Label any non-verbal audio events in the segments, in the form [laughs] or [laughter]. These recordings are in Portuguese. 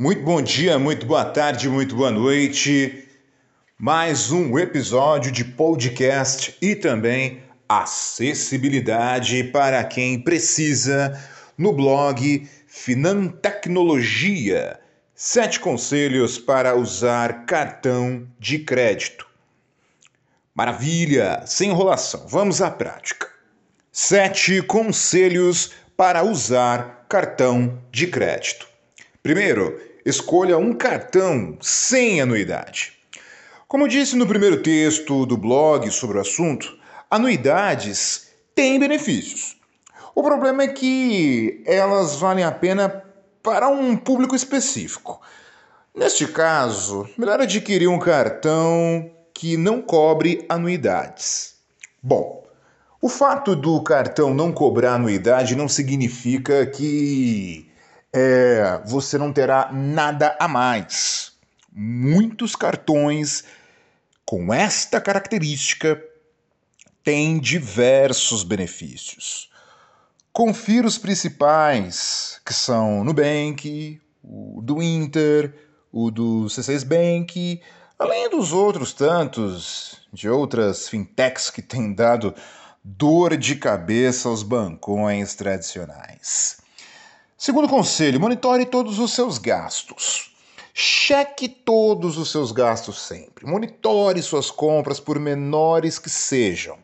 Muito bom dia, muito boa tarde, muito boa noite. Mais um episódio de podcast e também acessibilidade para quem precisa no blog Finantecnologia. Sete conselhos para usar cartão de crédito. Maravilha! Sem enrolação, vamos à prática. Sete conselhos para usar cartão de crédito. Primeiro, escolha um cartão sem anuidade. Como disse no primeiro texto do blog sobre o assunto, anuidades têm benefícios. O problema é que elas valem a pena para um público específico. Neste caso, melhor adquirir um cartão que não cobre anuidades. Bom, o fato do cartão não cobrar anuidade não significa que é, você não terá nada a mais. Muitos cartões com esta característica têm diversos benefícios. Confira os principais, que são Nubank, o do Inter, o do C6 Bank, além dos outros tantos de outras fintechs que têm dado dor de cabeça aos bancões tradicionais. Segundo conselho, monitore todos os seus gastos. Cheque todos os seus gastos sempre. Monitore suas compras, por menores que sejam.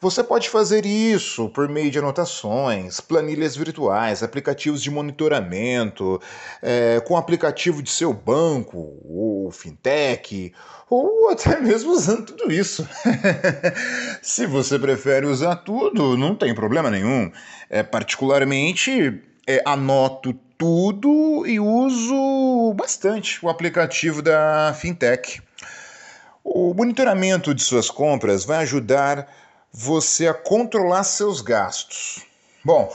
Você pode fazer isso por meio de anotações, planilhas virtuais, aplicativos de monitoramento, é, com aplicativo de seu banco, ou fintech, ou até mesmo usando tudo isso. [laughs] Se você prefere usar tudo, não tem problema nenhum. É, particularmente, é, anoto tudo e uso bastante o aplicativo da fintech. O monitoramento de suas compras vai ajudar você a controlar seus gastos. Bom,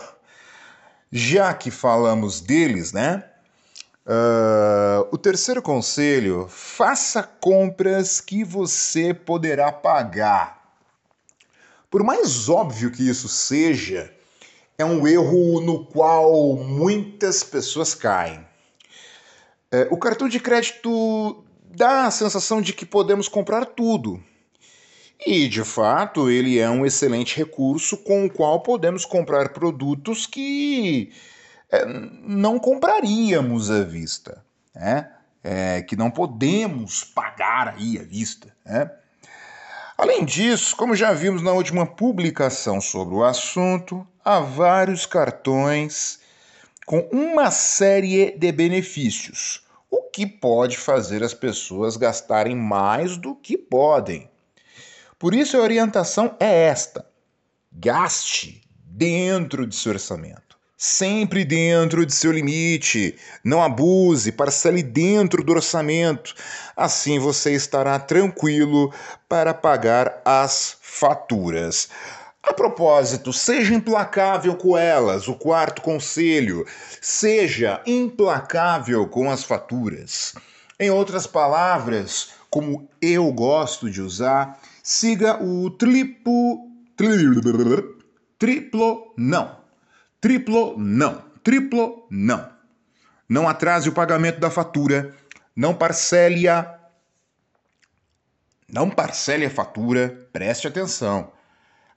já que falamos deles, né? Uh, o terceiro conselho: faça compras que você poderá pagar. Por mais óbvio que isso seja, é um erro no qual muitas pessoas caem. É, o cartão de crédito dá a sensação de que podemos comprar tudo. E, de fato, ele é um excelente recurso com o qual podemos comprar produtos que é, não compraríamos à vista, né? É, que não podemos pagar aí à vista. Né? Além disso, como já vimos na última publicação sobre o assunto, há vários cartões com uma série de benefícios, o que pode fazer as pessoas gastarem mais do que podem. Por isso, a orientação é esta: gaste dentro de seu orçamento sempre dentro de seu limite. Não abuse, parcele dentro do orçamento. Assim você estará tranquilo para pagar as faturas. A propósito, seja implacável com elas, o quarto conselho. Seja implacável com as faturas. Em outras palavras, como eu gosto de usar, siga o triplo. Triplo não Triplo não. Triplo não. Não atrase o pagamento da fatura. Não parcele a. Não parcele a fatura. Preste atenção.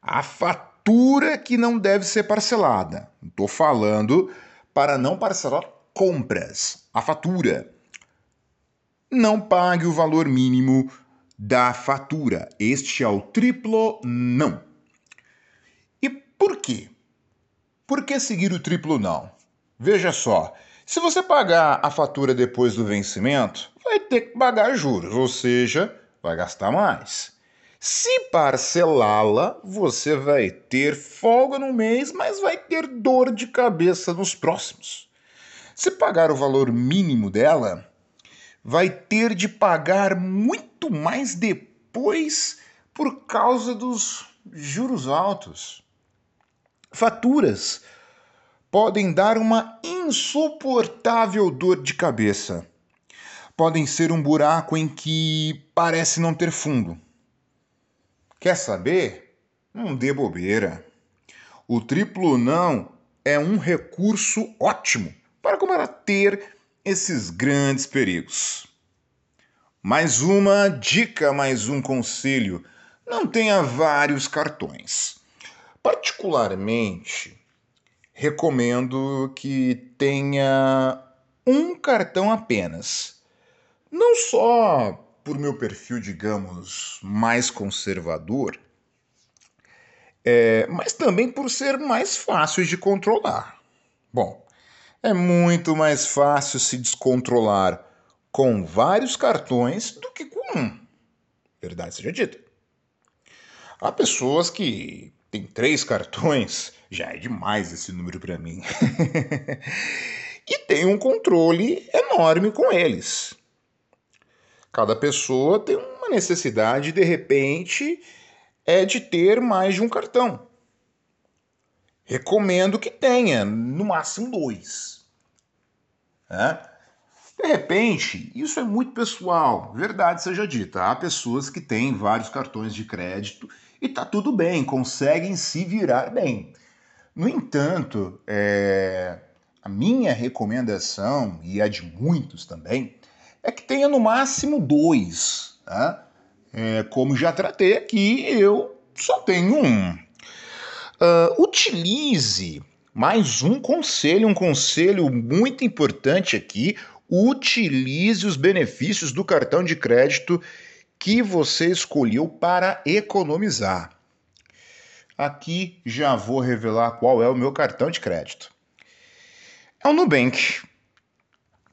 A fatura que não deve ser parcelada. Estou falando para não parcelar compras. A fatura. Não pague o valor mínimo da fatura. Este é o triplo não. E por quê? Por que seguir o triplo não? Veja só, se você pagar a fatura depois do vencimento, vai ter que pagar juros, ou seja, vai gastar mais. Se parcelá-la, você vai ter folga no mês, mas vai ter dor de cabeça nos próximos. Se pagar o valor mínimo dela, vai ter de pagar muito mais depois por causa dos juros altos. Faturas podem dar uma insuportável dor de cabeça. Podem ser um buraco em que parece não ter fundo. Quer saber? Não dê bobeira. O triplo não é um recurso ótimo para combater esses grandes perigos. Mais uma dica, mais um conselho: não tenha vários cartões. Particularmente, recomendo que tenha um cartão apenas. Não só por meu perfil, digamos, mais conservador, é, mas também por ser mais fácil de controlar. Bom, é muito mais fácil se descontrolar com vários cartões do que com um. Verdade seja dita. Há pessoas que têm três cartões, [laughs] já é demais esse número para mim. [laughs] e tem um controle enorme com eles. Cada pessoa tem uma necessidade, de repente, é de ter mais de um cartão. Recomendo que tenha, no máximo dois. É? De repente, isso é muito pessoal, verdade seja dita. Há pessoas que têm vários cartões de crédito e tá tudo bem, conseguem se virar bem. No entanto, é... a minha recomendação, e a de muitos também, é que tenha no máximo dois. Tá? É, como já tratei aqui, eu só tenho um. Uh, utilize mais um conselho, um conselho muito importante aqui utilize os benefícios do cartão de crédito que você escolheu para economizar. Aqui já vou revelar qual é o meu cartão de crédito. É o Nubank.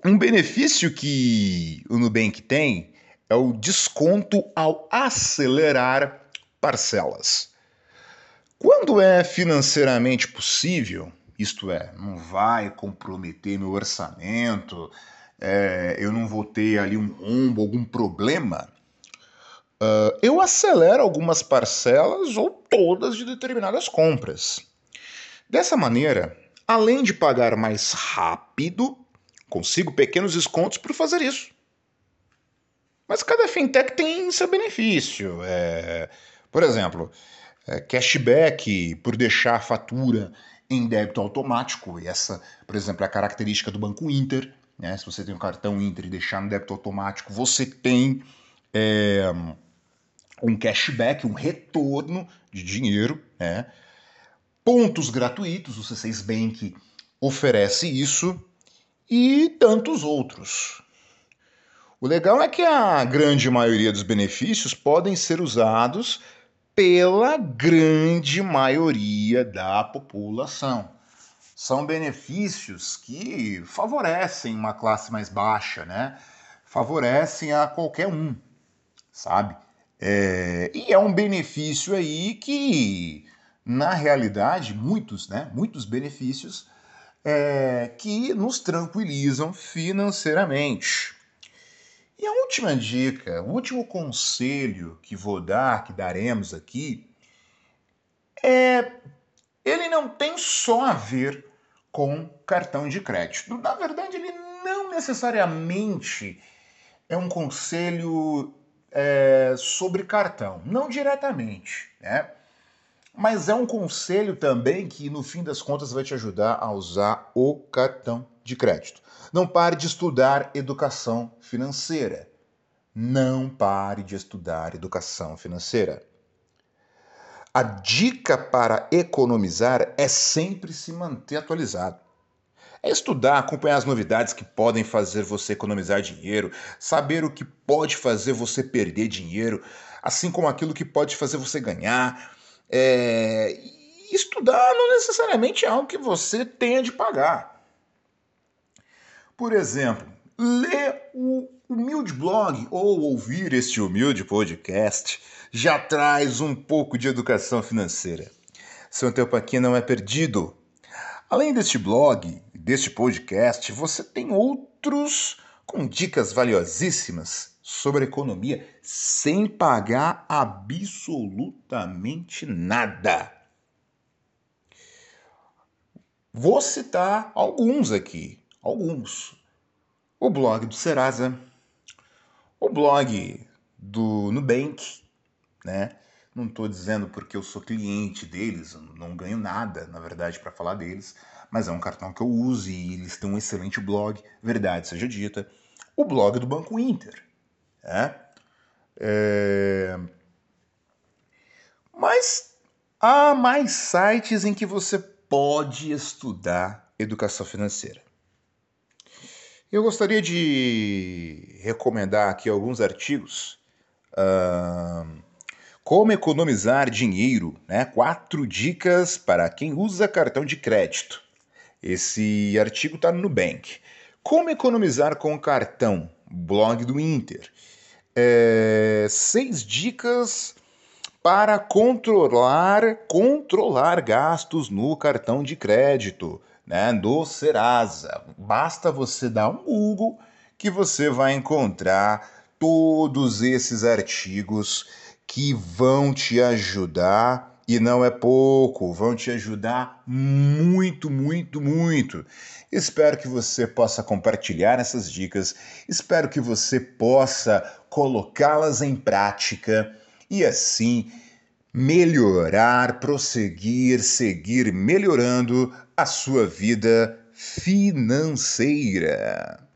Um benefício que o Nubank tem é o desconto ao acelerar parcelas. Quando é financeiramente possível, isto é, não vai comprometer meu orçamento, é, eu não vou ter ali um rombo, algum problema, uh, eu acelero algumas parcelas ou todas de determinadas compras. Dessa maneira, além de pagar mais rápido, consigo pequenos descontos por fazer isso. Mas cada fintech tem seu benefício. É, por exemplo, é, cashback por deixar a fatura em débito automático. E essa, por exemplo, é a característica do Banco Inter. Né? Se você tem um cartão Inter e deixar no débito automático, você tem é, um cashback, um retorno de dinheiro. Né? Pontos gratuitos, o C6 Bank oferece isso e tantos outros. O legal é que a grande maioria dos benefícios podem ser usados pela grande maioria da população são benefícios que favorecem uma classe mais baixa, né? Favorecem a qualquer um, sabe? É, e é um benefício aí que, na realidade, muitos, né? Muitos benefícios é, que nos tranquilizam financeiramente. E a última dica, o último conselho que vou dar, que daremos aqui, é ele não tem só a ver com cartão de crédito. Na verdade, ele não necessariamente é um conselho é, sobre cartão, não diretamente, né? Mas é um conselho também que, no fim das contas, vai te ajudar a usar o cartão de crédito. Não pare de estudar educação financeira. Não pare de estudar educação financeira. A dica para economizar é sempre se manter atualizado. É estudar, acompanhar as novidades que podem fazer você economizar dinheiro, saber o que pode fazer você perder dinheiro, assim como aquilo que pode fazer você ganhar. É... Estudar não necessariamente é algo que você tenha de pagar. Por exemplo, ler o humilde blog ou ouvir este humilde podcast já traz um pouco de educação financeira. Seu tempo aqui não é perdido. Além deste blog deste podcast, você tem outros com dicas valiosíssimas sobre economia sem pagar absolutamente nada. Vou citar alguns aqui, alguns. O blog do Serasa, o blog do Nubank, né? Não estou dizendo porque eu sou cliente deles, não ganho nada, na verdade, para falar deles, mas é um cartão que eu uso e eles têm um excelente blog, verdade seja dita, o blog do Banco Inter. É? É... Mas há mais sites em que você pode estudar educação financeira. Eu gostaria de recomendar aqui alguns artigos. Uh, como economizar dinheiro, né? Quatro dicas para quem usa cartão de crédito. Esse artigo está no Nubank. Como economizar com cartão? Blog do Inter. É, seis dicas para controlar controlar gastos no cartão de crédito né, do Serasa. Basta você dar um Google que você vai encontrar todos esses artigos que vão te ajudar e não é pouco, vão te ajudar muito, muito, muito. Espero que você possa compartilhar essas dicas, espero que você possa colocá-las em prática e assim melhorar, prosseguir, seguir melhorando a sua vida financeira.